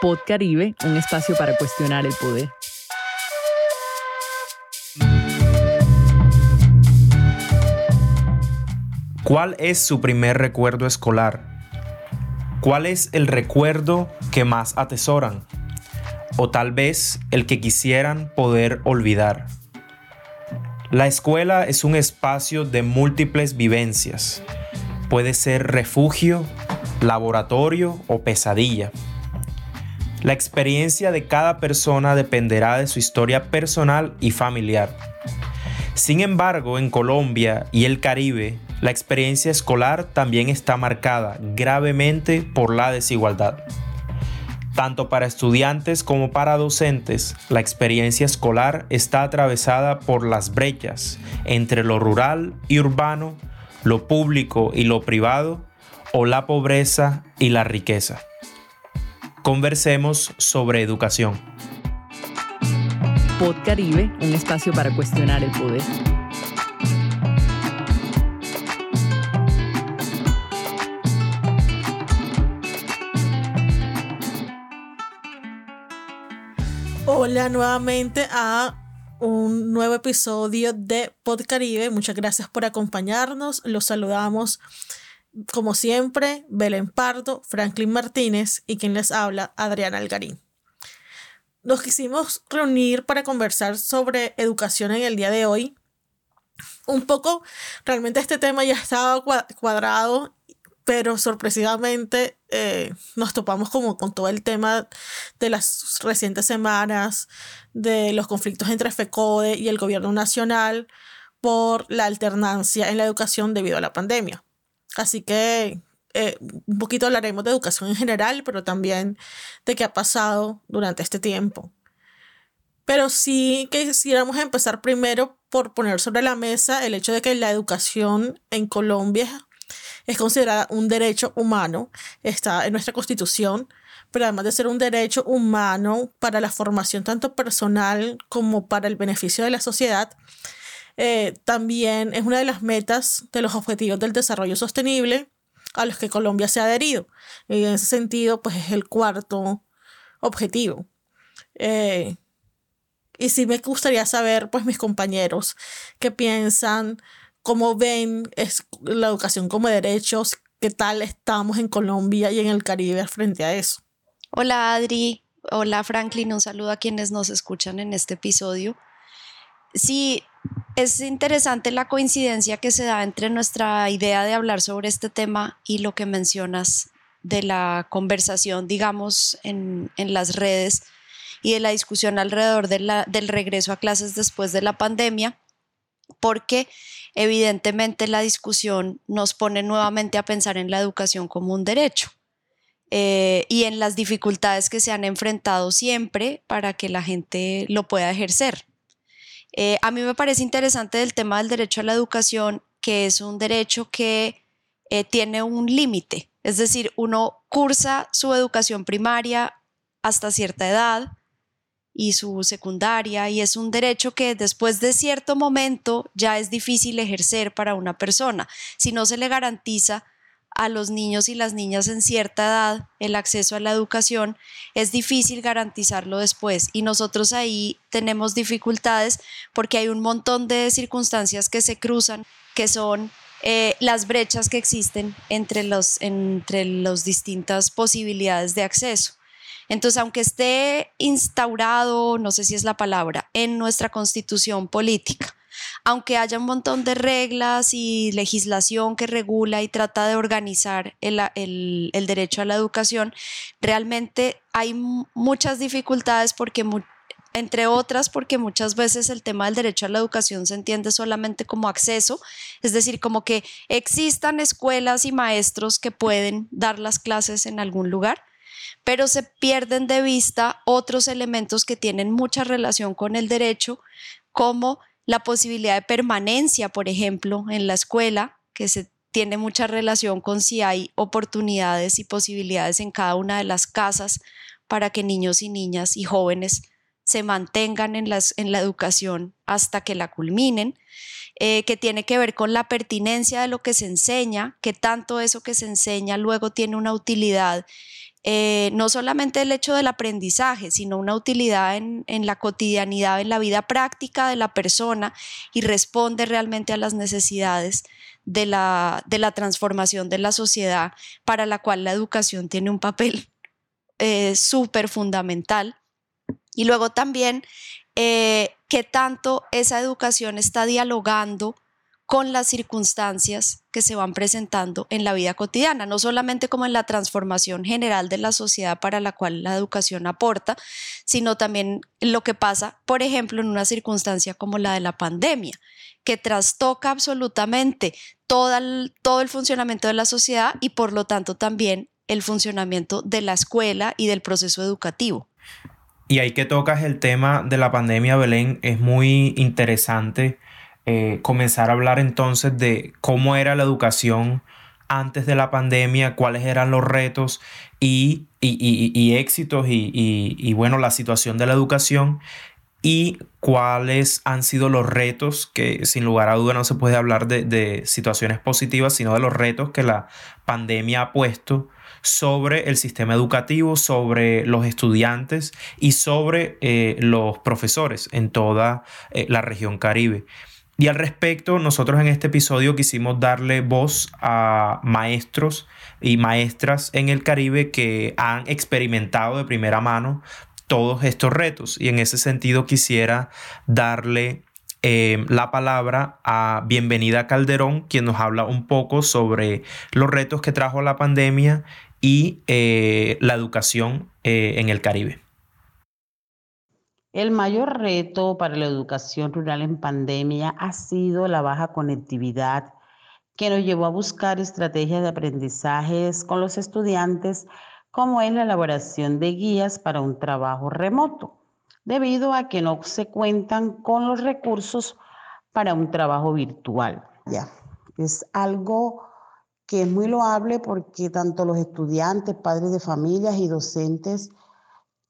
Pod Caribe, un espacio para cuestionar el poder. ¿Cuál es su primer recuerdo escolar? ¿Cuál es el recuerdo que más atesoran? O tal vez el que quisieran poder olvidar. La escuela es un espacio de múltiples vivencias. Puede ser refugio, laboratorio o pesadilla. La experiencia de cada persona dependerá de su historia personal y familiar. Sin embargo, en Colombia y el Caribe, la experiencia escolar también está marcada gravemente por la desigualdad. Tanto para estudiantes como para docentes, la experiencia escolar está atravesada por las brechas entre lo rural y urbano, lo público y lo privado, o la pobreza y la riqueza conversemos sobre educación. Pod Caribe, un espacio para cuestionar el poder. Hola nuevamente a un nuevo episodio de Pod Caribe. Muchas gracias por acompañarnos. Los saludamos como siempre, Belén Pardo, Franklin Martínez y quien les habla, Adriana Algarín. Nos quisimos reunir para conversar sobre educación en el día de hoy. Un poco, realmente este tema ya estaba cuadrado, pero sorpresivamente eh, nos topamos como con todo el tema de las recientes semanas, de los conflictos entre FECODE y el gobierno nacional por la alternancia en la educación debido a la pandemia. Así que eh, un poquito hablaremos de educación en general, pero también de qué ha pasado durante este tiempo. Pero sí quisiéramos empezar primero por poner sobre la mesa el hecho de que la educación en Colombia es considerada un derecho humano, está en nuestra constitución, pero además de ser un derecho humano para la formación tanto personal como para el beneficio de la sociedad, eh, también es una de las metas de los objetivos del desarrollo sostenible a los que Colombia se ha adherido. Y en ese sentido, pues es el cuarto objetivo. Eh, y sí me gustaría saber, pues mis compañeros, qué piensan, cómo ven la educación como derechos, qué tal estamos en Colombia y en el Caribe frente a eso. Hola Adri, hola Franklin, un saludo a quienes nos escuchan en este episodio. Sí, es interesante la coincidencia que se da entre nuestra idea de hablar sobre este tema y lo que mencionas de la conversación, digamos, en, las redes y de la discusión alrededor del regreso a clases después de la pandemia, porque evidentemente la discusión nos pone nuevamente a pensar en la educación como un derecho. Eh, y en las dificultades que se han enfrentado siempre para que la gente lo pueda ejercer. Eh, a mí me parece interesante el tema del derecho a la educación, que es un derecho que eh, tiene un límite, es decir, uno cursa su educación primaria hasta cierta edad y su secundaria y es un derecho que después de cierto momento ya es difícil ejercer para una persona. Si no se le garantiza a los niños y las niñas en cierta edad el acceso a la educación, es difícil garantizarlo después. Y nosotros ahí tenemos dificultades porque hay un montón de circunstancias que se cruzan, que son eh, las brechas que existen entre las entre los distintas posibilidades de acceso. Entonces, aunque esté instaurado, no sé si es la palabra, en nuestra constitución política, aunque haya un montón de reglas y legislación que regula y trata de organizar el, derecho a la educación, realmente hay muchas dificultades porque entre otras porque muchas veces el tema del derecho a la educación se entiende solamente como acceso, es decir, como que existan escuelas y maestros que pueden dar las clases en algún lugar, pero se pierden de vista otros elementos que tienen mucha relación con el derecho, como la posibilidad de permanencia, por ejemplo, en la escuela, que se tiene mucha relación con si hay oportunidades y posibilidades en cada una de las casas para que niños y niñas y jóvenes se mantengan en, la educación hasta que la culminen, eh, que tiene que ver con la pertinencia de lo que se enseña, que tanto eso que se enseña luego tiene una utilidad eh, no solamente el hecho del aprendizaje, sino una utilidad en, la cotidianidad, en la vida práctica de la persona y responde realmente a las necesidades de la, de la transformación de la sociedad para la cual la educación tiene un papel eh, súper fundamental. Y luego también eh, qué tanto esa educación está dialogando con las circunstancias que se van presentando en la vida cotidiana, no solamente como en la transformación general de la sociedad para la cual la educación aporta, sino también lo que pasa, por ejemplo, en una circunstancia como la de la pandemia, que trastoca absolutamente todo el, funcionamiento de la sociedad y por lo tanto también el funcionamiento de la escuela y del proceso educativo. Y ahí que tocas el tema de la pandemia, Belén, es muy interesante eh, comenzar a hablar entonces de cómo era la educación antes de la pandemia, cuáles eran los retos y, éxitos y, bueno, la situación de la educación y cuáles han sido los retos, que sin lugar a duda no se puede hablar de, situaciones positivas, sino de los retos que la pandemia ha puesto sobre el sistema educativo, sobre los estudiantes y sobre eh, los profesores en toda eh, la región caribe. Y al respecto, nosotros en este episodio quisimos darle voz a maestros y maestras en el Caribe que han experimentado de primera mano todos estos retos. Y en ese sentido quisiera darle eh, la palabra a Bienvenida Calderón, quien nos habla un poco sobre los retos que trajo la pandemia y eh, la educación eh, en el Caribe. El mayor reto para la educación rural en pandemia ha sido la baja conectividad que nos llevó a buscar estrategias de aprendizajes con los estudiantes, como es la elaboración de guías para un trabajo remoto, debido a que no se cuentan con los recursos para un trabajo virtual. Ya, es algo que es muy loable porque tanto los estudiantes, padres de familias y docentes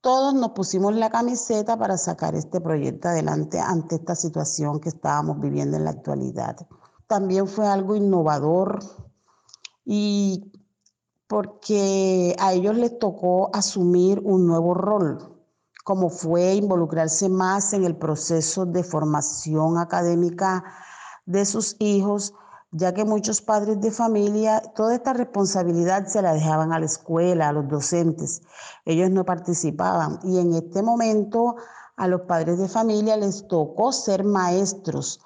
todos nos pusimos la camiseta para sacar este proyecto adelante ante esta situación que estábamos viviendo en la actualidad. También fue algo innovador y porque a ellos les tocó asumir un nuevo rol, como fue involucrarse más en el proceso de formación académica de sus hijos ya que muchos padres de familia toda esta responsabilidad se la dejaban a la escuela, a los docentes. Ellos no participaban y en este momento a los padres de familia les tocó ser maestros,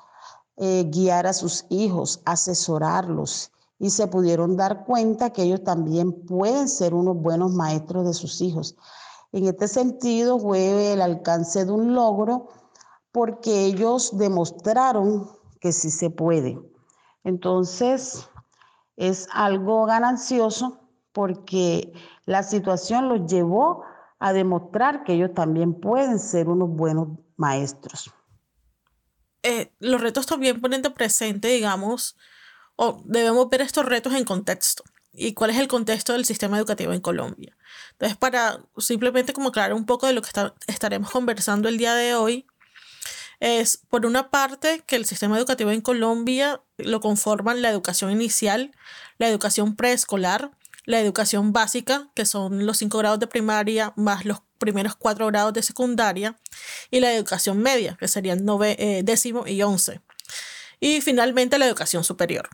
eh, guiar a sus hijos, asesorarlos y se pudieron dar cuenta que ellos también pueden ser unos buenos maestros de sus hijos. En este sentido fue el alcance de un logro porque ellos demostraron que sí se puede. Entonces, es algo ganancioso porque la situación los llevó a demostrar que ellos también pueden ser unos buenos maestros. Eh, los retos también ponen de presente, digamos, o debemos ver estos retos en contexto. ¿Y cuál es el contexto del sistema educativo en Colombia? Entonces, para simplemente como aclarar un poco de lo que estaremos conversando el día de hoy, es, por una parte, que el sistema educativo en Colombia lo conforman la educación inicial, la educación preescolar, la educación básica, que son los cinco grados de primaria más los primeros cuatro grados de secundaria, y la educación media, que serían nove, eh, décimo y once. Y finalmente la educación superior.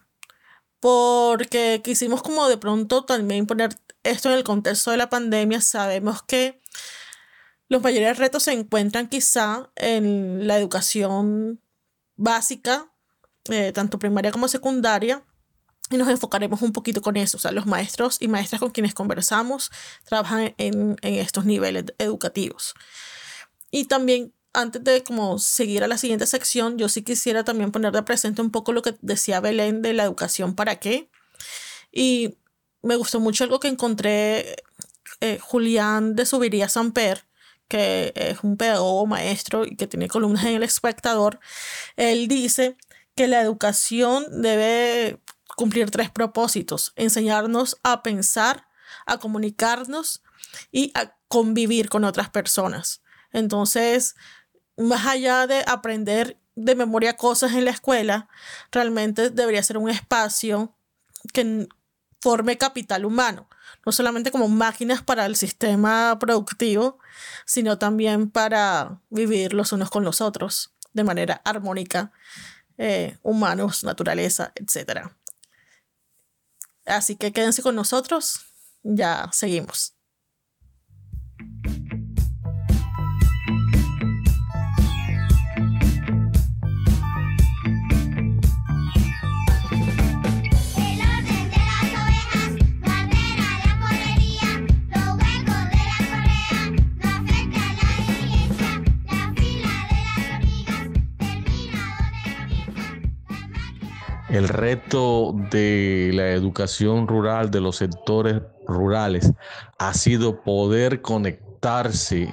Porque quisimos como de pronto también poner esto en el contexto de la pandemia, sabemos que los mayores retos se encuentran quizá en la educación básica, eh, tanto primaria como secundaria, y nos enfocaremos un poquito con eso. O sea, los maestros y maestras con quienes conversamos trabajan en, estos niveles educativos. Y también, antes de como seguir a la siguiente sección, yo sí quisiera también poner de presente un poco lo que decía Belén de la educación para qué. Y me gustó mucho algo que encontré eh, Julián de Subiría Samper, que es un pedagogo maestro y que tiene columnas en El Espectador, él dice que la educación debe cumplir tres propósitos, enseñarnos a pensar, a comunicarnos y a convivir con otras personas. Entonces, más allá de aprender de memoria cosas en la escuela, realmente debería ser un espacio que forme capital humano, no solamente como máquinas para el sistema productivo, sino también para vivir los unos con los otros de manera armónica, eh, humanos, naturaleza, etc. Así que quédense con nosotros, ya seguimos. El reto de la educación rural, de los sectores rurales, ha sido poder conectarse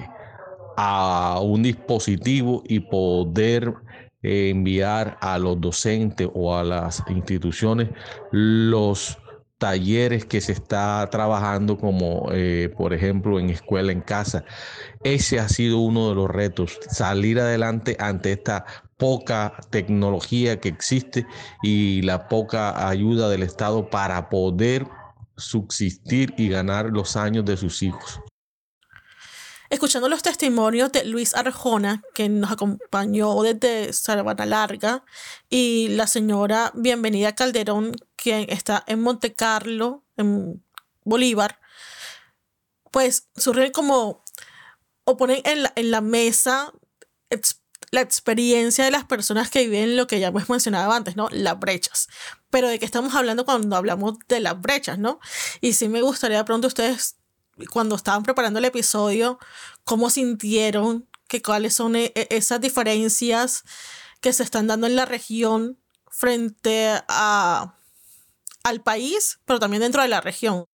a un dispositivo y poder eh, enviar a los docentes o a las instituciones los talleres que se está trabajando como eh, por ejemplo en escuela en casa. Ese ha sido uno de los retos, salir adelante ante esta poca tecnología que existe y la poca ayuda del Estado para poder subsistir y ganar los años de sus hijos. Escuchando los testimonios de Luis Arjona, que nos acompañó desde Sabana Larga, y la señora Bienvenida Calderón, quien está en Monte Carlo, en Bolívar, pues surgen como, o ponen en la, en la mesa la experiencia de las personas que viven lo que ya hemos mencionado antes, ¿no? Las brechas. Pero de qué estamos hablando cuando hablamos de las brechas, ¿no? Y sí me gustaría pronto ustedes, cuando estaban preparando el episodio, cómo sintieron, que cuáles son e, e, esas diferencias que se están dando en la región frente a, al país, pero también dentro de la región.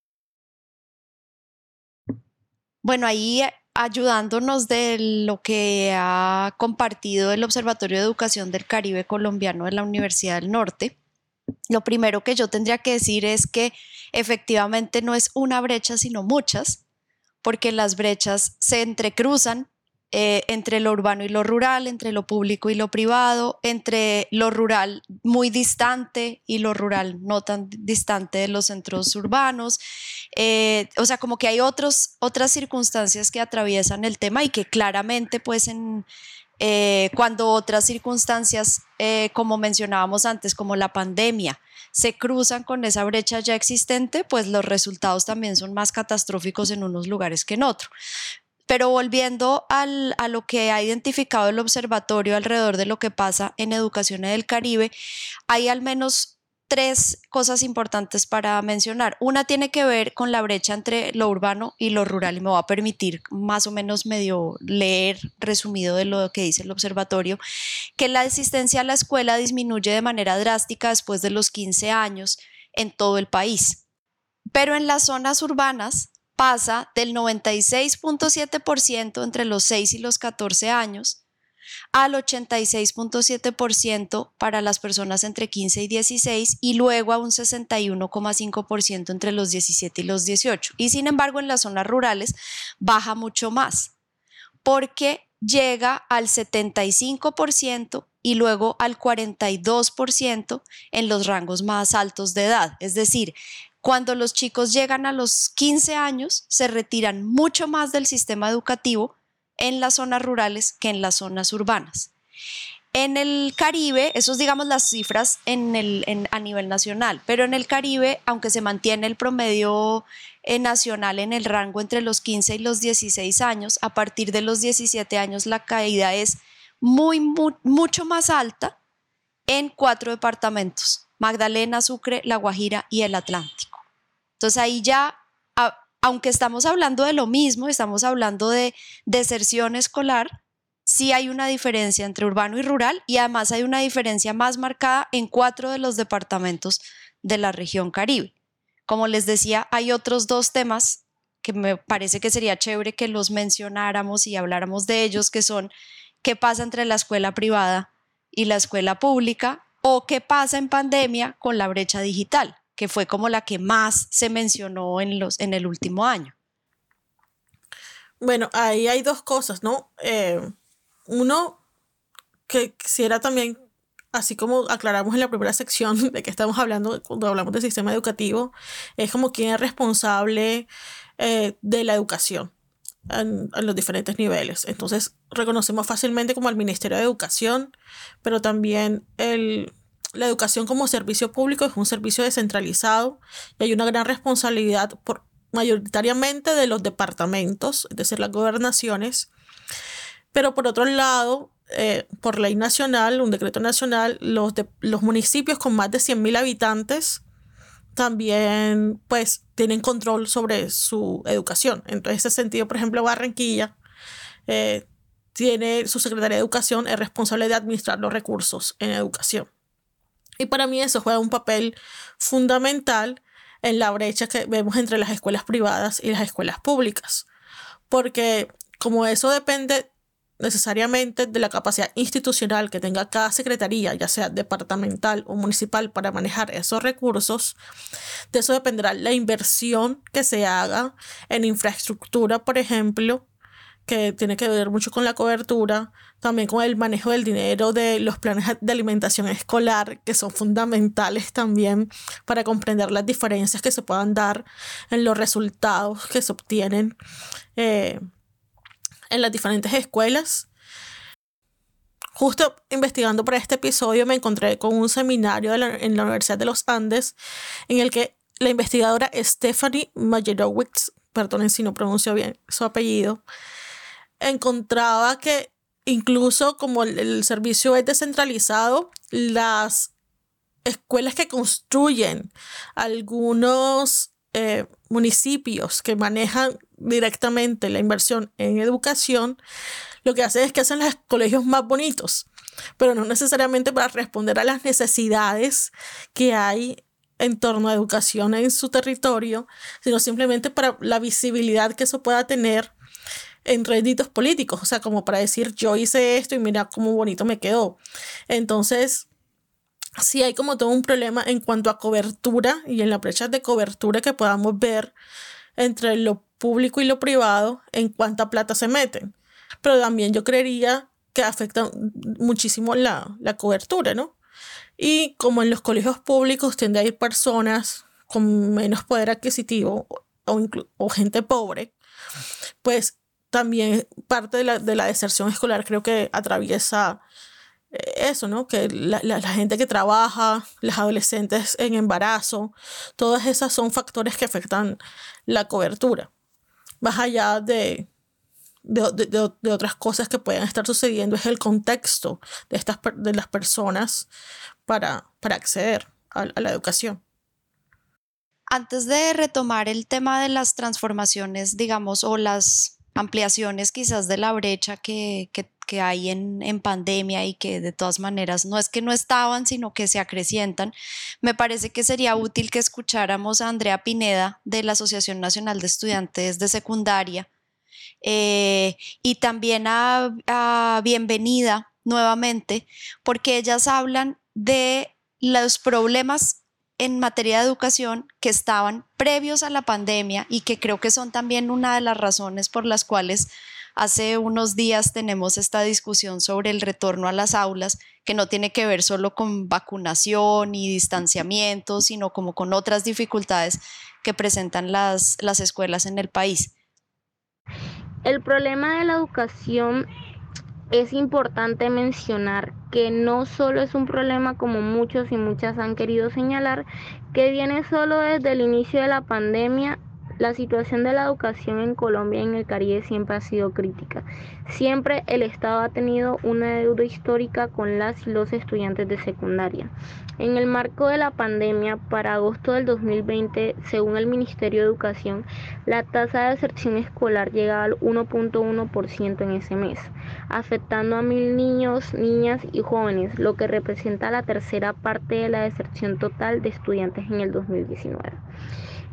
Bueno, ahí ayudándonos de lo que ha compartido el Observatorio de Educación del Caribe Colombiano de la Universidad del Norte. Lo primero que yo tendría que decir es que efectivamente no es una brecha, sino muchas, porque las brechas se entrecruzan eh, entre lo urbano y lo rural, entre lo público y lo privado, entre lo rural muy distante y lo rural no tan distante de los centros urbanos. Eh, o sea, como que hay otros, otras circunstancias que atraviesan el tema y que claramente pues en, eh, cuando otras circunstancias, como mencionábamos antes, como la pandemia, se cruzan con esa brecha ya existente, pues los resultados también son más catastróficos en unos lugares que en otros. Pero volviendo al, a lo que ha identificado el observatorio alrededor de lo que pasa en educación en el Caribe, hay al menos tres cosas importantes para mencionar. Una tiene que ver con la brecha entre lo urbano y lo rural y me va a permitir más o menos medio leer resumido de lo que dice el observatorio, que la asistencia a la escuela disminuye de manera drástica después de los 15 años en todo el país. Pero en las zonas urbanas pasa del 96.7% entre los 6 y los 14 años al 86.7% para las personas entre 15 y 16 y luego a un 61.5% entre los 17 y los 18. Y sin embargo en las zonas rurales baja mucho más porque llega al 75% y luego al 42% en los rangos más altos de edad. Es decir, cuando los chicos llegan a los 15 años, se retiran mucho más del sistema educativo en las zonas rurales que en las zonas urbanas. En el Caribe, eso es digamos las cifras en el, a nivel nacional, pero en el Caribe, aunque se mantiene el promedio eh, nacional en el rango entre los 15 y los 16 años, a partir de los 17 años la caída es muy, mucho más alta en cuatro departamentos, Magdalena, Sucre, La Guajira y el Atlántico. Entonces ahí ya, aunque estamos hablando de lo mismo, estamos hablando de deserción escolar, sí hay una diferencia entre urbano y rural y además hay una diferencia más marcada en cuatro de los departamentos de la región Caribe. Como les decía, hay otros dos temas que me parece que sería chévere que los mencionáramos y habláramos de ellos, que son qué pasa entre la escuela privada y la escuela pública o qué pasa en pandemia con la brecha digital que fue como la que más se mencionó en, los, en el último año. Bueno, ahí hay dos cosas, ¿no? Eh, uno, que quisiera también así como aclaramos en la primera sección de que estamos hablando cuando hablamos del sistema educativo, es como quien es responsable eh, de la educación en, los diferentes niveles. Entonces, reconocemos fácilmente como el Ministerio de Educación, pero también el, la educación como servicio público es un servicio descentralizado y hay una gran responsabilidad por, mayoritariamente de los departamentos, es decir, las gobernaciones. Pero por otro lado, eh, por ley nacional, un decreto nacional, los, municipios con más de 100.000 habitantes también pues tienen control sobre su educación. En ese sentido, por ejemplo, Barranquilla eh, tiene su secretaria de educación, es responsable de administrar los recursos en educación. Y para mí eso juega un papel fundamental en la brecha que vemos entre las escuelas privadas y las escuelas públicas. Porque como eso depende necesariamente de la capacidad institucional que tenga cada secretaría, ya sea departamental o municipal, para manejar esos recursos. De eso dependerá la inversión que se haga en infraestructura, por ejemplo, que tiene que ver mucho con la cobertura, también con el manejo del dinero de los planes de alimentación escolar, que son fundamentales también para comprender las diferencias que se puedan dar en los resultados que se obtienen. Eh, en las diferentes escuelas. Justo investigando para este episodio me encontré con un seminario en la Universidad de los Andes en el que la investigadora Stephanie Majerowicz, perdonen si no pronuncio bien su apellido, encontraba que incluso como el, servicio es descentralizado, las escuelas que construyen algunos eh, municipios que manejan directamente la inversión en educación, lo que hacen es que hacen los colegios más bonitos, pero no necesariamente para responder a las necesidades que hay en torno a educación en su territorio, sino simplemente para la visibilidad que eso pueda tener en réditos políticos, o sea, como para decir yo hice esto y mira cómo bonito me quedó. Entonces, sí hay como todo un problema en cuanto a cobertura y en la brecha de cobertura que podamos ver entre lo público y lo privado en cuánta plata se meten. Pero también yo creería que afecta muchísimo la, la cobertura, ¿no? Y como en los colegios públicos tiende a ir personas con menos poder adquisitivo o, o gente pobre, pues también parte de la, de la deserción escolar creo que atraviesa eh, eso, ¿no? Que la, la, gente que trabaja, las adolescentes en embarazo, todas esas son factores que afectan la cobertura más allá de, de, otras cosas que puedan estar sucediendo, es el contexto de, estas, de las personas para, para acceder a, la educación. Antes de retomar el tema de las transformaciones, digamos, o las ampliaciones quizás de la brecha que, que, hay en, en, pandemia y que de todas maneras no es que no estaban, sino que se acrecientan, me parece que sería útil que escucháramos a Andrea Pineda de la Asociación Nacional de Estudiantes de Secundaria eh, y también a, a Bienvenida nuevamente, porque ellas hablan de los problemas en materia de educación que estaban previos a la pandemia y que creo que son también una de las razones por las cuales Hace unos días tenemos esta discusión sobre el retorno a las aulas, que no tiene que ver solo con vacunación y distanciamiento, sino como con otras dificultades que presentan las, las escuelas en el país. El problema de la educación es importante mencionar que no solo es un problema como muchos y muchas han querido señalar, que viene solo desde el inicio de la pandemia la situación de la educación en Colombia y en el Caribe siempre ha sido crítica. Siempre el Estado ha tenido una deuda histórica con las y los estudiantes de secundaria. En el marco de la pandemia, para agosto del 2020, según el Ministerio de Educación, la tasa de deserción escolar llegaba al 1.1% en ese mes, afectando a mil niños, niñas y jóvenes, lo que representa la tercera parte de la deserción total de estudiantes en el 2019.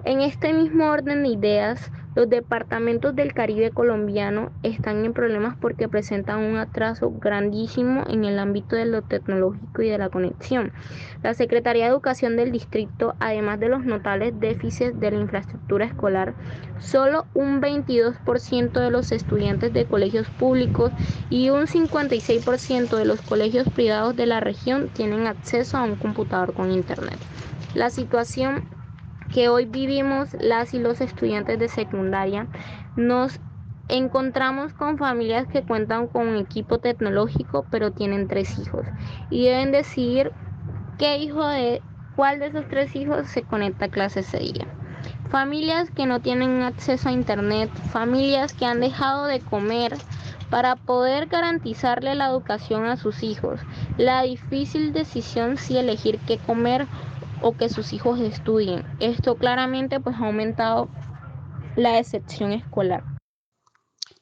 En este mismo orden de ideas, Los departamentos del Caribe colombiano están en problemas porque presentan un atraso grandísimo en el ámbito de lo tecnológico y de la conexión. La Secretaría de Educación del distrito, además de los notables déficits de la infraestructura escolar, solo un 22% de los estudiantes de colegios públicos y un 56% de los colegios privados de la región tienen acceso a un computador con internet. La situación que hoy vivimos las y los estudiantes de secundaria, nos encontramos con familias que cuentan con equipo tecnológico pero tienen tres hijos y deben decidir qué hijo de cuál de esos tres hijos se conecta a clase ese día. Familias que no tienen acceso a internet, familias que han dejado de comer para poder garantizarle la educación a sus hijos. La difícil decisión si elegir qué comer o que sus hijos estudien. Esto claramente pues ha aumentado la decepción escolar.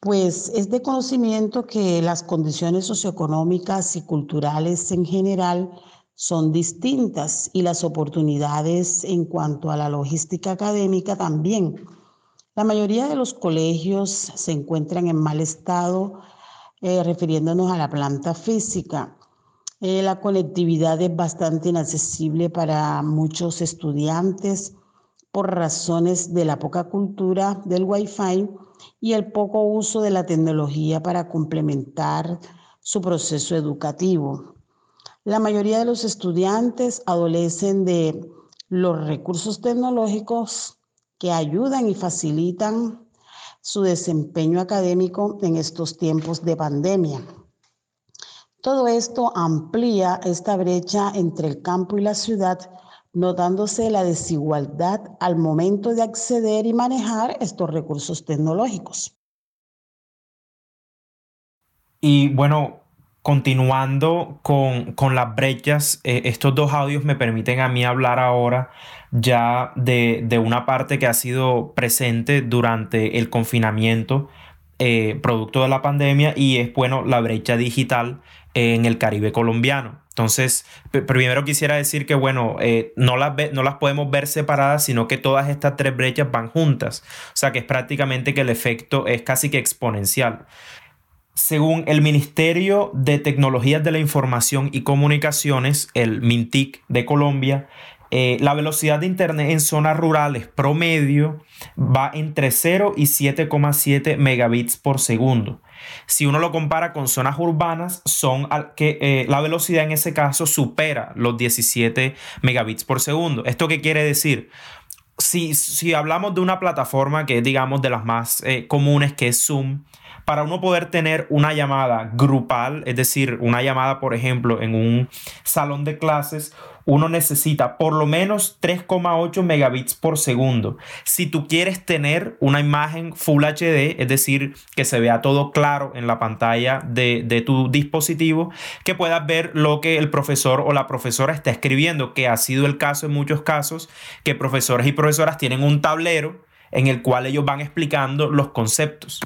Pues es de conocimiento que las condiciones socioeconómicas y culturales en general son distintas y las oportunidades en cuanto a la logística académica también. La mayoría de los colegios se encuentran en mal estado, eh, refiriéndonos a la planta física. Eh, la conectividad es bastante inaccesible para muchos estudiantes por razones de la poca cultura del Wi-Fi y el poco uso de la tecnología para complementar su proceso educativo. La mayoría de los estudiantes adolecen de los recursos tecnológicos que ayudan y facilitan su desempeño académico en estos tiempos de pandemia. Todo esto amplía esta brecha entre el campo y la ciudad, notándose la desigualdad al momento de acceder y manejar estos recursos tecnológicos. Y bueno, continuando con, las brechas, eh, estos dos audios me permiten a mí hablar ahora ya de, de una parte que ha sido presente durante el confinamiento eh, producto de la pandemia y es, bueno, la brecha digital en el Caribe colombiano. Entonces, primero quisiera decir que, bueno, eh, no, las no las podemos ver separadas, sino que todas estas tres brechas van juntas. O sea, que es prácticamente que el efecto es casi que exponencial. Según el Ministerio de Tecnologías de la Información y Comunicaciones, el MINTIC de Colombia, eh, la velocidad de Internet en zonas rurales promedio va entre 0 y 7,7 megabits por segundo. Si uno lo compara con zonas urbanas, son que eh, la velocidad en ese caso supera los 17 megabits por segundo. ¿Esto qué quiere decir? Si, si hablamos de una plataforma que es, digamos, de las más eh, comunes, que es Zoom, para uno poder tener una llamada grupal, es decir, una llamada, por ejemplo, en un salón de clases, uno necesita por lo menos 3,8 megabits por segundo. Si tú quieres tener una imagen Full HD, es decir, que se vea todo claro en la pantalla de, de, tu dispositivo, que puedas ver lo que el profesor o la profesora está escribiendo, que ha sido el caso en muchos casos, que profesores y profesoras tienen un tablero en el cual ellos van explicando los conceptos.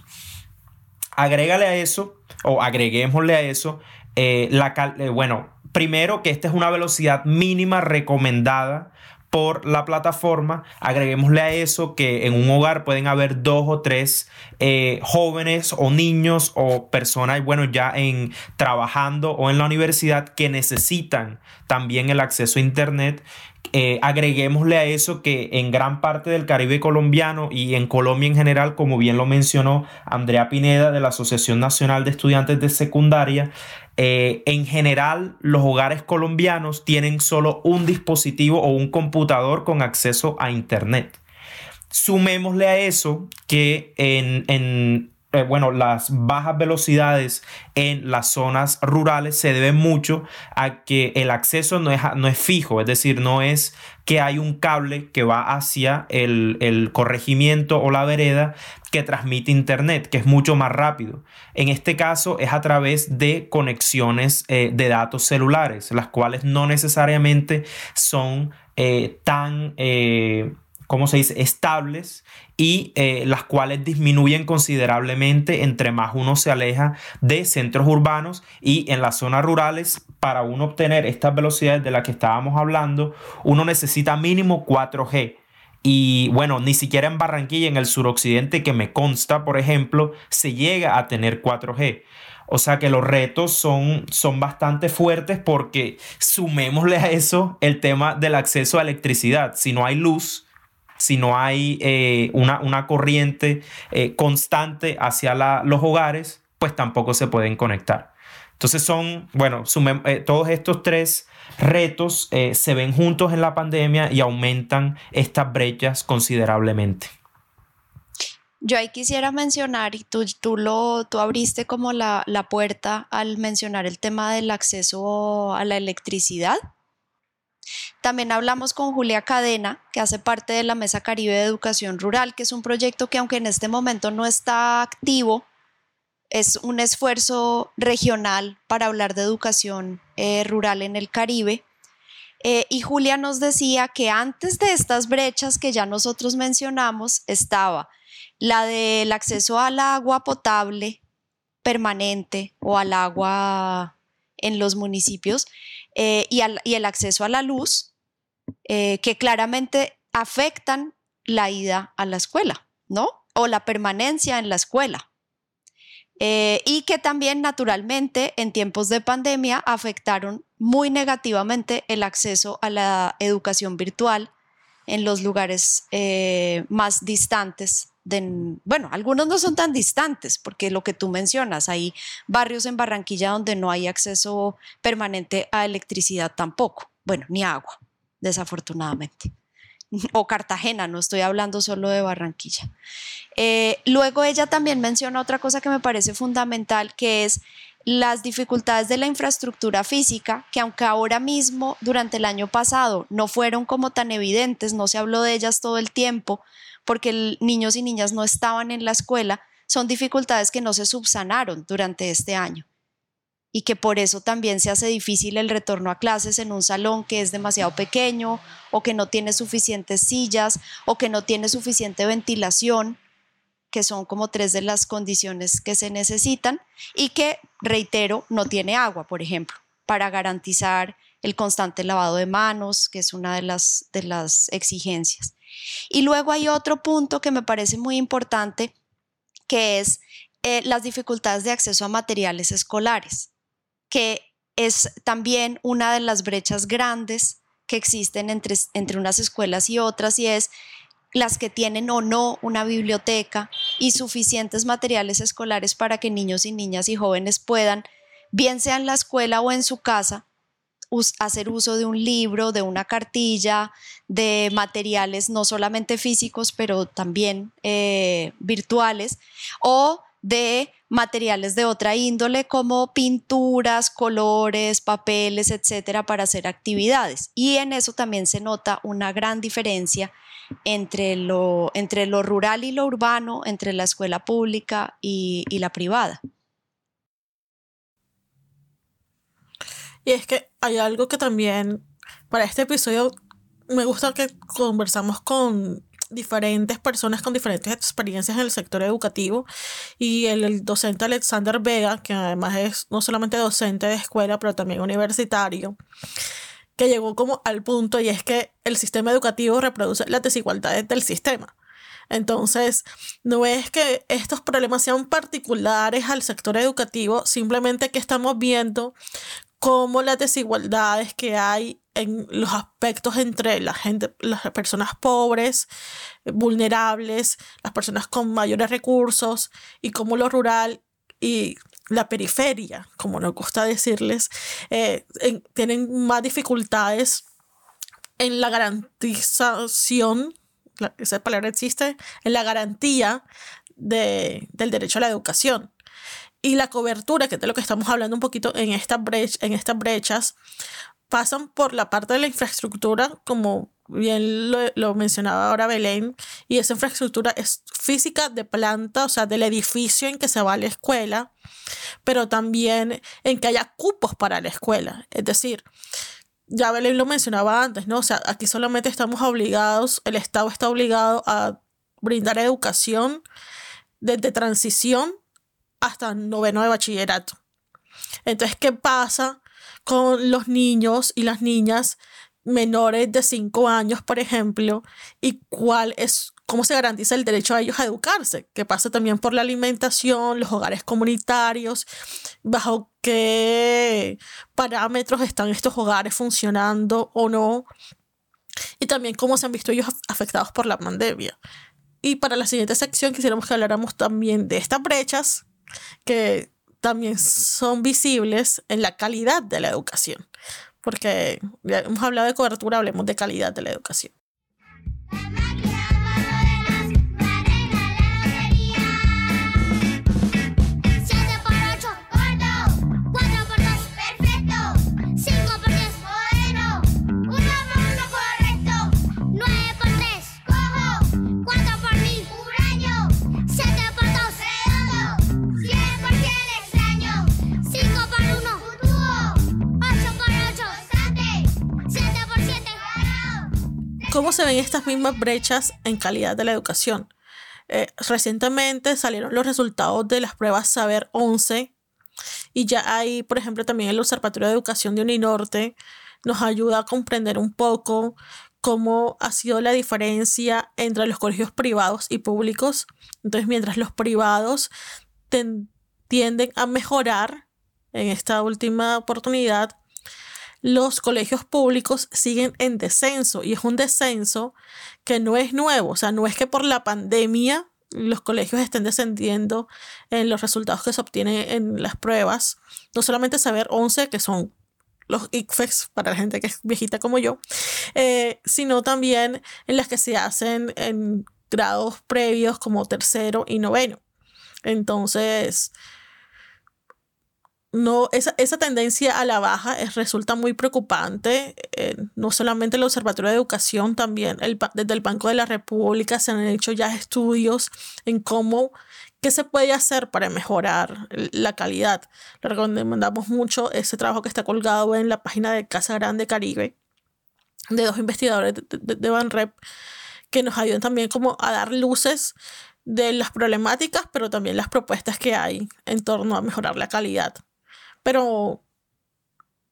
Agrégale a eso, o agreguémosle a eso, eh, la eh, bueno, primero que esta es una velocidad mínima recomendada por la plataforma. Agreguémosle a eso que en un hogar pueden haber dos o tres eh, jóvenes o niños o personas, bueno, ya en trabajando o en la universidad que necesitan también el acceso a Internet. Eh, agreguémosle a eso que en gran parte del Caribe colombiano y en Colombia en general, como bien lo mencionó Andrea Pineda de la Asociación Nacional de Estudiantes de Secundaria, eh, en general los hogares colombianos tienen solo un dispositivo o un computador con acceso a Internet. Sumémosle a eso que en, en eh, bueno, las bajas velocidades en las zonas rurales se deben mucho a que el acceso no es, no es fijo, es decir, no es que hay un cable que va hacia el, corregimiento o la vereda que transmite internet, que es mucho más rápido. En este caso es a través de conexiones eh, de datos celulares, las cuales no necesariamente son eh, tan ¿cómo se dice?, estables y eh, las cuales disminuyen considerablemente entre más uno se aleja de centros urbanos y en las zonas rurales. Para uno obtener estas velocidades de las que estábamos hablando, uno necesita mínimo 4G Y bueno, ni siquiera en Barranquilla, en el suroccidente que me consta, por ejemplo, se llega a tener 4G. O sea que los retos son, son bastante fuertes porque sumémosle a eso el tema del acceso a electricidad. Si no hay luz, si no hay eh, una, corriente eh, constante hacia los hogares, pues tampoco se pueden conectar. Entonces son, bueno, eh, todos estos tres retos se ven juntos en la pandemia y aumentan estas brechas considerablemente. Yo ahí quisiera mencionar, y tú, tú, lo, tú abriste como la, la puerta al mencionar el tema del acceso a la electricidad. También hablamos con Julia Cadena, que hace parte de la Mesa Caribe de Educación Rural, que es un proyecto que aunque en este momento no está activo, es un esfuerzo regional para hablar de educación eh, rural en el Caribe. Eh, y Julia nos decía que antes de estas brechas que ya nosotros mencionamos estaba la del acceso al agua potable permanente o al agua en los municipios eh, y, el acceso a la luz, eh, que claramente afectan la ida a la escuela, ¿no? O la permanencia en la escuela. Eh, y que también naturalmente en tiempos de pandemia afectaron muy negativamente el acceso a la educación virtual en los lugares más distantes bueno, algunos no son tan distantes, porque lo que tú mencionas, hay barrios en Barranquilla donde no hay acceso permanente a electricidad tampoco, bueno, ni agua, desafortunadamente. O Cartagena, no estoy hablando solo de Barranquilla. Eh, luego ella también menciona otra cosa que me parece fundamental, que es las dificultades de la infraestructura física, que aunque ahora mismo, durante el año pasado, no fueron como tan evidentes, no se habló de ellas todo el tiempo, porque niños y niñas no estaban en la escuela, son dificultades que no se subsanaron durante este año y que por eso también se hace difícil el retorno a clases en un salón que es demasiado pequeño o que no tiene suficientes sillas o que no tiene suficiente ventilación, que son como tres de las condiciones que se necesitan y que, reitero, no tiene agua, por ejemplo, para garantizar el constante lavado de manos, que es una de las, de las exigencias. Y luego hay otro punto que me parece muy importante, que es eh, las dificultades de acceso a materiales escolares, que es también una de las brechas grandes que existen entre, entre unas escuelas y otras, y es las que tienen o no una biblioteca y suficientes materiales escolares para que niños y niñas y jóvenes puedan, bien sea en la escuela o en su casa, hacer uso de un libro, de una cartilla, de materiales no solamente físicos, pero también eh, virtuales, o de materiales de otra índole como pinturas, colores, papeles, etcétera, para hacer actividades. Y en eso también se nota una gran diferencia entre lo, entre lo rural y lo urbano, entre la escuela pública y la privada. Y es que hay algo que también para este episodio me gusta que conversamos con diferentes personas con diferentes experiencias en el sector educativo y el, docente Alexander Vega, que además es no solamente docente de escuela, pero también universitario, que llegó como al punto y es que el sistema educativo reproduce las desigualdades del sistema. Entonces, no es que estos problemas sean particulares al sector educativo, simplemente que estamos viendo cómo las desigualdades que hay en los aspectos entre la gente, las personas pobres, vulnerables, las personas con mayores recursos y cómo lo rural y la periferia, como nos gusta decirles, eh, tienen más dificultades en la garantización, esa palabra existe, en la garantía de, del derecho a la educación y la cobertura, que es de lo que estamos hablando un poquito en, esta en estas brechas, pasan por la parte de la infraestructura, como bien lo, mencionaba ahora Belén, y esa infraestructura es física de planta, o sea, del edificio en que se va a la escuela, pero también en que haya cupos para la escuela. Es decir, ya Belén lo mencionaba antes, ¿no? O sea, aquí solamente estamos obligados, el Estado está obligado a brindar educación desde transición hasta noveno de bachillerato. Entonces, ¿qué pasa con los niños y las niñas menores de 5 años, por ejemplo, y cuál es, cómo se garantiza el derecho a ellos a educarse, que pasa también por la alimentación, los hogares comunitarios, bajo qué parámetros están estos hogares funcionando o no, y también cómo se han visto ellos afectados por la pandemia. Y para la siguiente sección quisiéramos que habláramos también de estas brechas que también son visibles en la calidad de la educación porque ya hemos hablado de cobertura, hablemos de calidad de la educación. ¿Cómo se ven estas mismas brechas en calidad de la educación? Eh, recientemente salieron los resultados de las pruebas Saber 11 y ya hay, por ejemplo, también el Observatorio de Educación de Uninorte nos ayuda a comprender un poco cómo ha sido la diferencia entre los colegios privados y públicos. Entonces, mientras los privados tienden a mejorar en esta última oportunidad, los colegios públicos siguen en descenso y es un descenso que no es nuevo, o sea, no es que por la pandemia los colegios estén descendiendo en los resultados que se obtienen en las pruebas, no solamente saber 11, que son los ICFES para la gente que es viejita como yo, eh, sino también en las que se hacen en grados previos como tercero y noveno. Entonces, no, esa, esa, tendencia a la baja es, resulta muy preocupante. Eh, no solamente el Observatorio de Educación, también el, desde el Banco de la República se han hecho ya estudios en cómo, qué se puede hacer para mejorar la calidad. Le recomendamos mucho ese trabajo que está colgado en la página de Casa Grande Caribe, de dos investigadores de, Banrep, que nos ayudan también como a dar luces de las problemáticas, pero también las propuestas que hay en torno a mejorar la calidad. Pero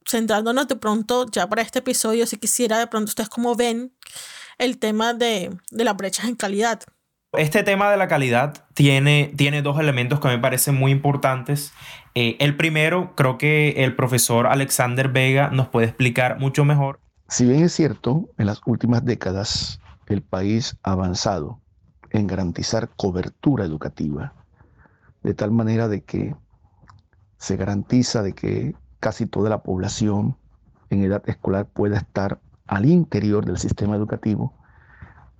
centrándonos de pronto ya para este episodio, si quisiera de pronto ustedes cómo ven el tema de, de las brechas en calidad. Este tema de la calidad tiene, tiene dos elementos que me parecen muy importantes. Eh, el primero, creo que el profesor Alexander Vega nos puede explicar mucho mejor. Si bien es cierto, en las últimas décadas el país ha avanzado en garantizar cobertura educativa, de tal manera de que se garantiza de que casi toda la población en edad escolar pueda estar al interior del sistema educativo,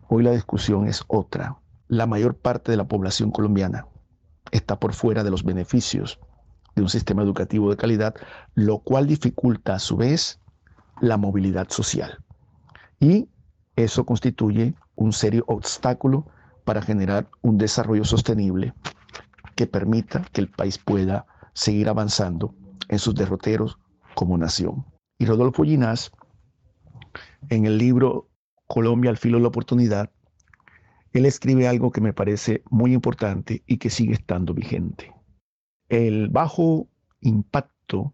hoy la discusión es otra. La mayor parte de la población colombiana está por fuera de los beneficios de un sistema educativo de calidad, lo cual dificulta a su vez la movilidad social. Y eso constituye un serio obstáculo para generar un desarrollo sostenible que permita que el país pueda seguir avanzando en sus derroteros como nación. Y Rodolfo Ginás, en el libro Colombia al filo de la oportunidad, él escribe algo que me parece muy importante y que sigue estando vigente. El bajo impacto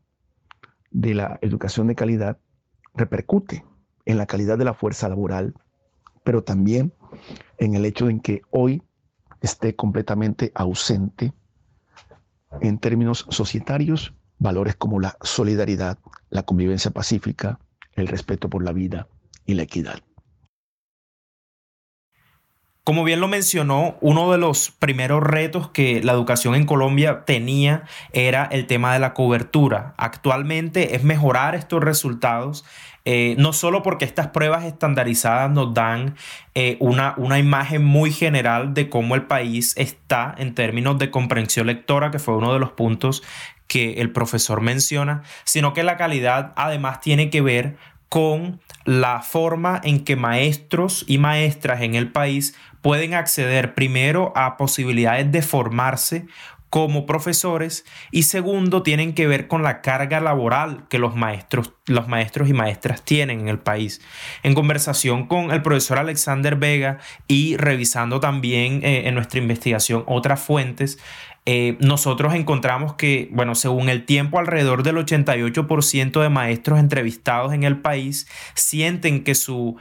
de la educación de calidad repercute en la calidad de la fuerza laboral, pero también en el hecho de que hoy esté completamente ausente en términos societarios, valores como la solidaridad, la convivencia pacífica, el respeto por la vida y la equidad. Como bien lo mencionó, uno de los primeros retos que la educación en Colombia tenía era el tema de la cobertura. Actualmente es mejorar estos resultados, eh, no solo porque estas pruebas estandarizadas nos dan eh, una, una imagen muy general de cómo el país está en términos de comprensión lectora, que fue uno de los puntos que el profesor menciona, sino que la calidad además tiene que ver con la forma en que maestros y maestras en el país pueden acceder primero a posibilidades de formarse como profesores y segundo tienen que ver con la carga laboral que los maestros, los maestros y maestras tienen en el país. En conversación con el profesor Alexander Vega y revisando también eh, en nuestra investigación otras fuentes, eh, nosotros encontramos que, bueno, según el tiempo, alrededor del 88% de maestros entrevistados en el país sienten que su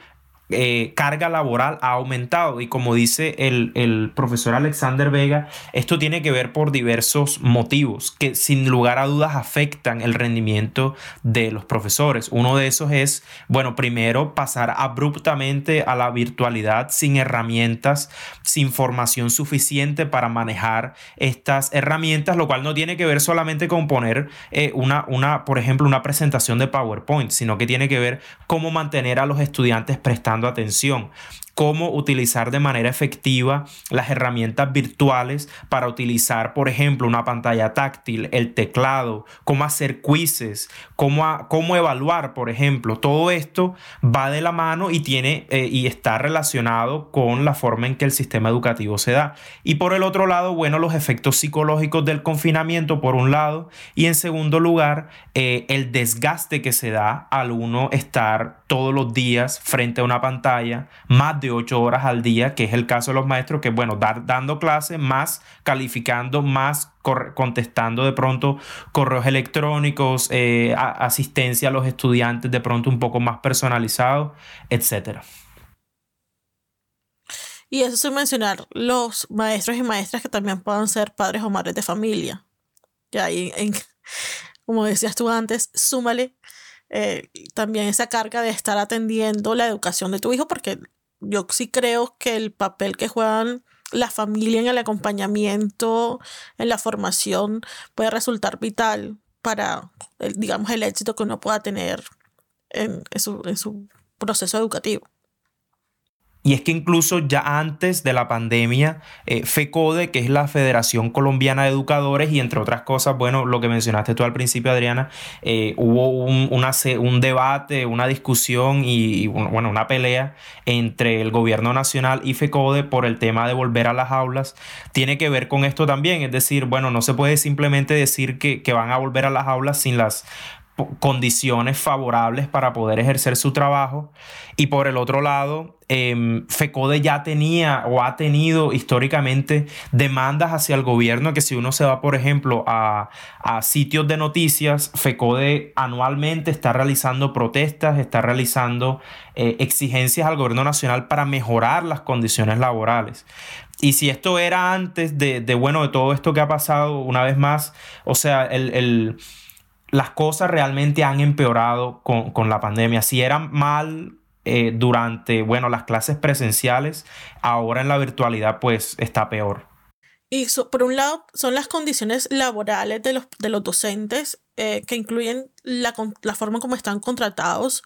eh, carga laboral ha aumentado y como dice el, el, profesor Alexander Vega, esto tiene que ver por diversos motivos que sin lugar a dudas afectan el rendimiento de los profesores. Uno de esos es, bueno, primero pasar abruptamente a la virtualidad sin herramientas, sin formación suficiente para manejar estas herramientas, lo cual no tiene que ver solamente con poner eh, una, una, por ejemplo, una presentación de PowerPoint, sino que tiene que ver cómo mantener a los estudiantes prestando atención cómo utilizar de manera efectiva las herramientas virtuales para utilizar, por ejemplo, una pantalla táctil, el teclado, cómo hacer quizzes, cómo, cómo evaluar, por ejemplo. Todo esto va de la mano y, tiene, eh, y está relacionado con la forma en que el sistema educativo se da. Y por el otro lado, bueno, los efectos psicológicos del confinamiento, por un lado, y en segundo lugar, eh, el desgaste que se da al uno estar todos los días frente a una pantalla, más de ocho horas al día, que es el caso de los maestros, que bueno, dando clases, más calificando, más contestando de pronto correos electrónicos, eh, asistencia a los estudiantes de pronto un poco más personalizado, etcétera. Y eso sin mencionar los maestros y maestras que también puedan ser padres o madres de familia. Que ahí, como decías tú antes, súmale eh, también esa carga de estar atendiendo la educación de tu hijo, porque yo sí creo que el papel que juegan la familia en el acompañamiento, en la formación, puede resultar vital para, el, digamos, el éxito que uno pueda tener en, su, en su proceso educativo. Y es que incluso ya antes de la pandemia, eh, FECODE, que es la Federación Colombiana de Educadores, y entre otras cosas, bueno, lo que mencionaste tú al principio, Adriana, eh, hubo un, un, debate, una discusión y, bueno, una pelea entre el gobierno nacional y FECODE por el tema de volver a las aulas. Tiene que ver con esto también, es decir, bueno, no se puede simplemente decir que, que van a volver a las aulas sin las condiciones favorables para poder ejercer su trabajo. Y por el otro lado, em, FECODE ya tenía o ha tenido históricamente demandas hacia el gobierno que si uno se va, por ejemplo, a, sitios de noticias, FECODE anualmente está realizando protestas, está realizando eh, exigencias al gobierno nacional para mejorar las condiciones laborales. Y si esto era antes de, bueno, de todo esto que ha pasado, una vez más, o sea, el las cosas realmente han empeorado con, la pandemia. Si eran mal eh, durante, bueno, las clases presenciales, ahora en la virtualidad pues está peor. Y por un lado son las condiciones laborales de los, de los docentes eh, que incluyen la, forma como están contratados.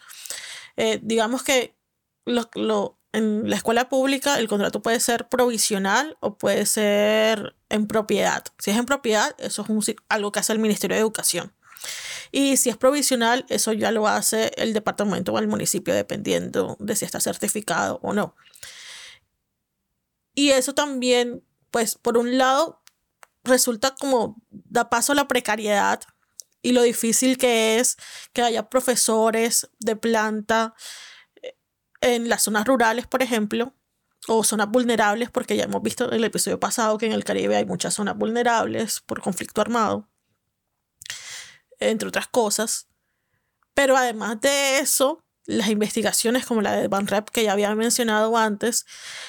Eh, digamos que lo, en la escuela pública el contrato puede ser provisional o puede ser en propiedad. Si es en propiedad, eso es algo que hace el Ministerio de Educación. Y si es provisional, eso ya lo hace el departamento o el municipio, dependiendo de si está certificado o no. Y eso también, pues, por un lado, resulta como da paso a la precariedad y lo difícil que es que haya profesores de planta eh, en las zonas rurales, por ejemplo, o zonas vulnerables, porque ya hemos visto en el episodio pasado que en el Caribe hay muchas zonas vulnerables por conflicto armado entre otras cosas. Pero además de eso, las investigaciones como la de Van Rep que ya había mencionado antes,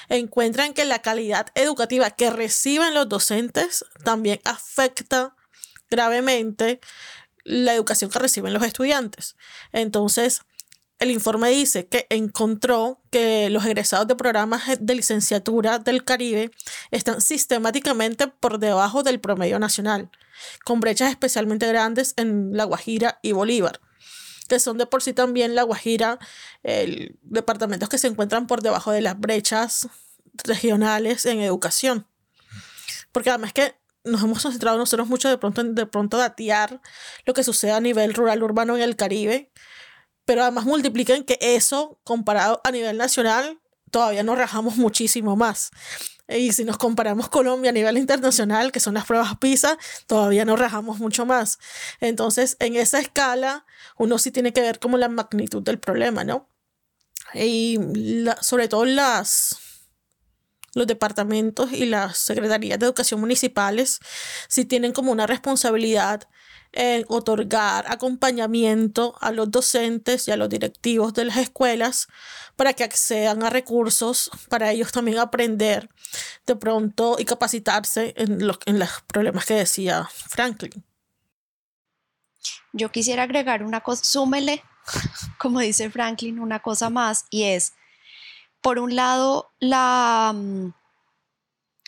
encuentran que la calidad educativa que reciben los docentes también afecta gravemente la educación que reciben los estudiantes. Entonces, el informe dice que encontró que los egresados de programas de licenciatura del Caribe están sistemáticamente por debajo del promedio nacional, con brechas especialmente grandes en La Guajira y Bolívar, que son de por sí también La Guajira, departamentos que se encuentran por debajo de las brechas regionales en educación. Porque además que nos hemos concentrado nosotros mucho de pronto en de pronto datear lo que sucede a nivel rural urbano en el Caribe, pero además multipliquen que eso, comparado a nivel nacional, todavía nos rajamos muchísimo más. Y si nos comparamos Colombia a nivel internacional, que son las pruebas PISA, todavía nos rajamos mucho más. Entonces, en esa escala, uno sí tiene que ver como la magnitud del problema, ¿no? Y sobre todo las, los departamentos y las secretarías de educación municipales sí tienen como una responsabilidad en otorgar acompañamiento a los docentes y a los directivos de las escuelas para que accedan a recursos para ellos también aprender de pronto y capacitarse en los, en los problemas que decía Franklin. Yo quisiera agregar una cosa, súmele, como dice Franklin, una cosa más y es, por un lado, la mm,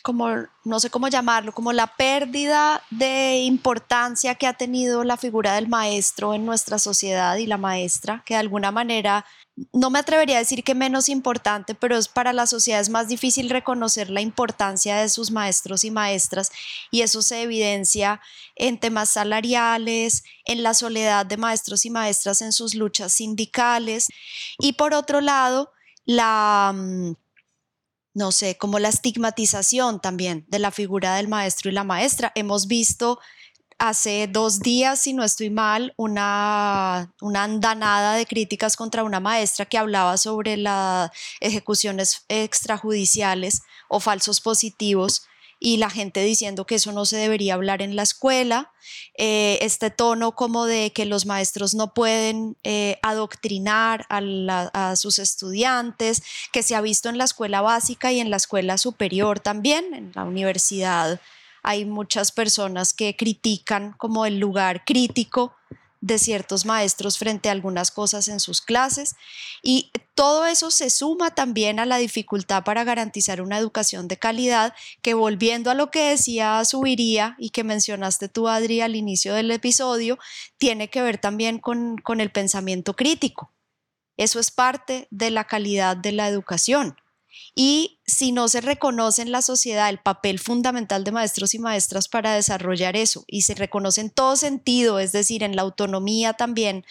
como, no sé cómo llamarlo, como la pérdida de importancia que ha tenido la figura del maestro en nuestra sociedad y la maestra, que de alguna manera, no me atrevería a decir que menos importante, pero es para la sociedad es más difícil reconocer la importancia de sus maestros y maestras y eso se evidencia en temas salariales, en la soledad de maestros y maestras en sus luchas sindicales. Y por otro lado, la mm, no sé, como la estigmatización también de la figura del maestro y la maestra. Hemos visto hace dos días, si no estoy mal, una, una andanada de críticas contra una maestra que hablaba sobre las ejecuciones extrajudiciales o falsos positivos y la gente diciendo que eso no se debería hablar en la escuela, eh, este tono como de que los maestros no pueden eh, adoctrinar a, sus estudiantes, que se ha visto en la escuela básica y en la escuela superior también, en la universidad hay muchas personas que critican como el lugar crítico de ciertos maestros frente a algunas cosas en sus clases y todo eso se suma también a la dificultad para garantizar una educación de calidad que volviendo a lo que decía Subiría y que mencionaste tú Adri al inicio del episodio, tiene que ver también con, con el pensamiento crítico. Eso es parte de la calidad de la educación. Y si no se reconoce en la sociedad el papel fundamental de maestros y maestras para desarrollar eso, y se reconoce en todo sentido, es decir, en la autonomía también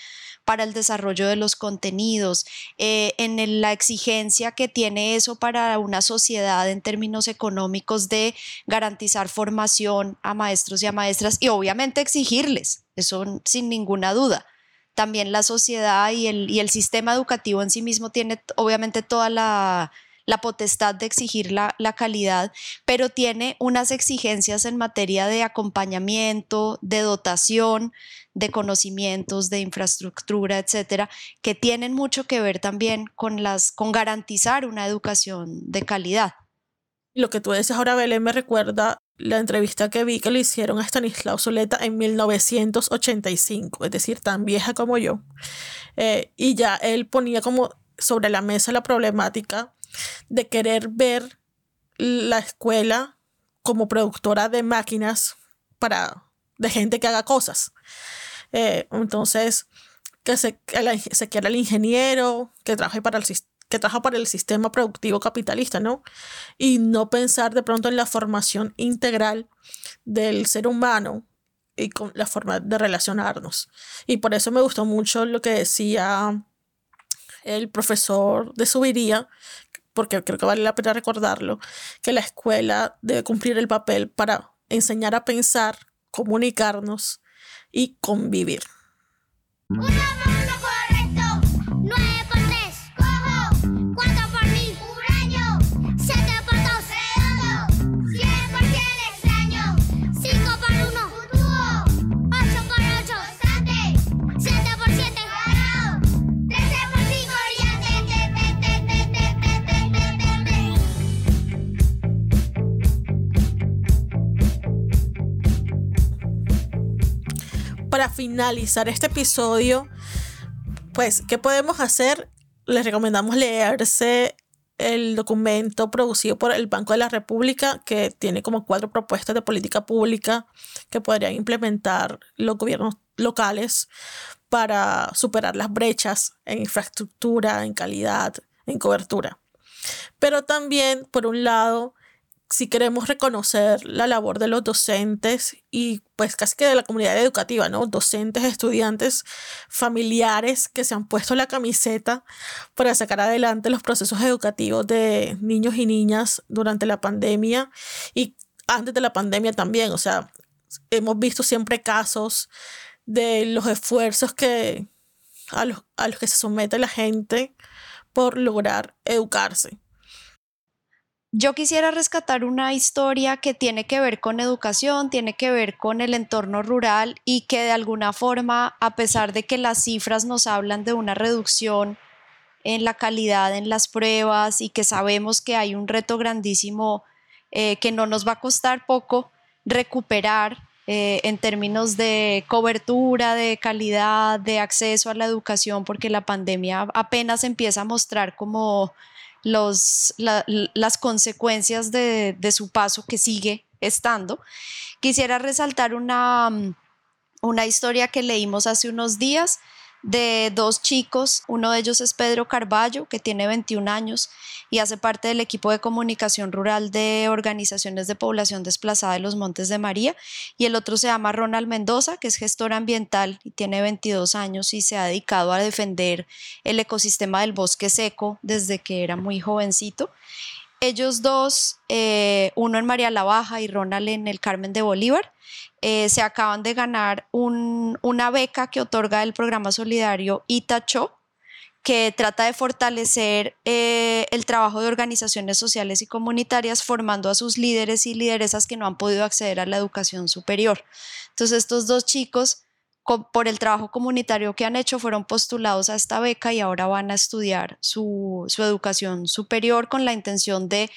para el desarrollo de los contenidos, eh, en la exigencia que tiene eso para una sociedad en términos económicos de garantizar formación a maestros y a maestras y obviamente exigirles, eso sin ninguna duda. También la sociedad y el, y el, sistema educativo en sí mismo tiene obviamente toda la la potestad de exigir la, calidad, pero tiene unas exigencias en materia de acompañamiento, de dotación, de conocimientos, de infraestructura, etcétera, que tienen mucho que ver también con, las, con garantizar una educación de calidad. Lo que tú dices ahora, Belén, me recuerda la entrevista que vi que le hicieron a Stanislao Soleta en 1985, es decir, tan vieja como yo. Eh, y ya él ponía como sobre la mesa la problemática de querer ver la escuela como productora de máquinas para de gente que haga cosas. Eh, entonces, que se, se quiera el ingeniero que trabaje para el que trabaja para el sistema productivo capitalista, ¿no? Y no pensar de pronto en la formación integral del ser humano y con la forma de relacionarnos. Y por eso me gustó mucho lo que decía el profesor de Subiría, porque creo que vale la pena recordarlo, que la escuela debe cumplir el papel para enseñar a pensar, comunicarnos y convivir. Para finalizar este episodio, pues, ¿qué podemos hacer? Les recomendamos leerse el documento producido por el Banco de la República, que tiene como cuatro propuestas de política pública que podrían implementar los gobiernos locales para superar las brechas en infraestructura, en calidad, en cobertura. Pero también, por un lado, sí queremos reconocer la labor de los docentes y pues casi que de la comunidad educativa, ¿no? Docentes, estudiantes, familiares que se han puesto la camiseta para sacar adelante los procesos educativos de niños y niñas durante la pandemia y antes de la pandemia también. O sea, hemos visto siempre casos de los esfuerzos que a los, a los que se somete la gente por lograr educarse. Yo quisiera rescatar una historia que tiene que ver con educación, tiene que ver con el entorno rural y que de alguna forma, a pesar de que las cifras nos hablan de una reducción en la calidad en las pruebas y que sabemos que hay un reto grandísimo eh, que no nos va a costar poco recuperar eh, en términos de cobertura, de calidad, de acceso a la educación, porque la pandemia apenas empieza a mostrar como las consecuencias de, de, su paso que sigue estando. Quisiera resaltar una, una historia que leímos hace unos días de dos chicos. Uno de ellos es Pedro Carballo, que tiene 21 años y hace parte del equipo de comunicación rural de organizaciones de población desplazada de los Montes de María. Y el otro se llama Ronald Mendoza, que es gestor ambiental y tiene 22 años y se ha dedicado a defender el ecosistema del bosque seco desde que era muy jovencito. Ellos dos, eh, uno en María la Baja y Ronald en el Carmen de Bolívar, eh, se acaban de ganar una beca que otorga el programa solidario Itacho, que trata de fortalecer eh, el trabajo de organizaciones sociales y comunitarias formando a sus líderes y lideresas que no han podido acceder a la educación superior. Entonces estos dos chicos, por el trabajo comunitario que han hecho, fueron postulados a esta beca y ahora van a estudiar su, educación superior con la intención de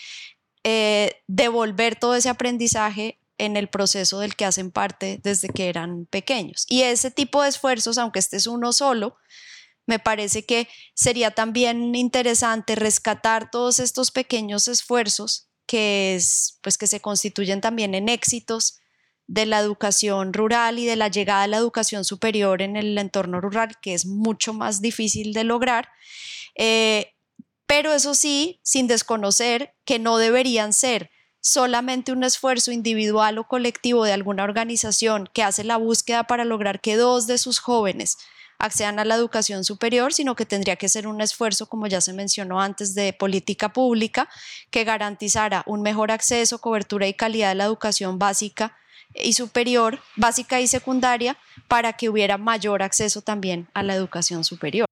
eh, devolver todo ese aprendizaje en el proceso del que hacen parte desde que eran pequeños. Y ese tipo de esfuerzos, aunque este es uno solo, me parece que sería también interesante rescatar todos estos pequeños esfuerzos que, es, pues que se constituyen también en éxitos de la educación rural y de la llegada a la educación superior en el entorno rural, que es mucho más difícil de lograr. Eh, pero eso sí, sin desconocer que no deberían ser solamente un esfuerzo individual o colectivo de alguna organización que hace la búsqueda para lograr que dos de sus jóvenes accedan a la educación superior, sino que tendría que ser un esfuerzo, como ya se mencionó antes, de política pública que garantizara un mejor acceso, cobertura y calidad de la educación básica y superior, básica y secundaria, para que hubiera mayor acceso también a la educación superior.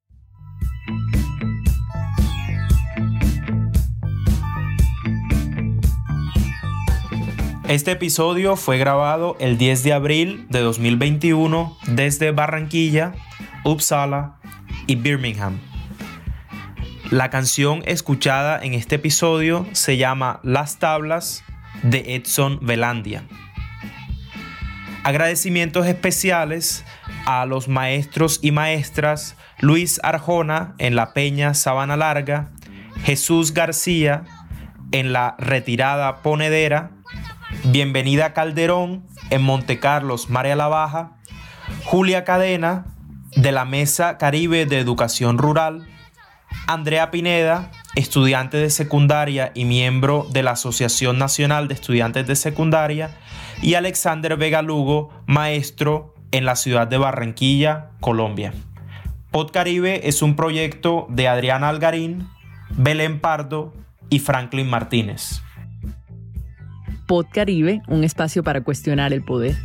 Este episodio fue grabado el 10 de abril de 2021 desde Barranquilla, Uppsala y Birmingham. La canción escuchada en este episodio se llama Las Tablas de Edson Velandia. Agradecimientos especiales a los maestros y maestras Luis Arjona en la Peña Sabana Larga, Jesús García en la Retirada Ponedera, Bienvenida Calderón en Montecarlos, María la Baja, Julia Cadena de la Mesa Caribe de Educación Rural, Andrea Pineda, estudiante de secundaria y miembro de la Asociación Nacional de Estudiantes de Secundaria, y Alexander Vega Lugo, maestro en la ciudad de Barranquilla, Colombia. Pod Caribe es un proyecto de Adriana Algarín, Belén Pardo y Franklin Martínez. Pod Caribe, un espacio para cuestionar el poder.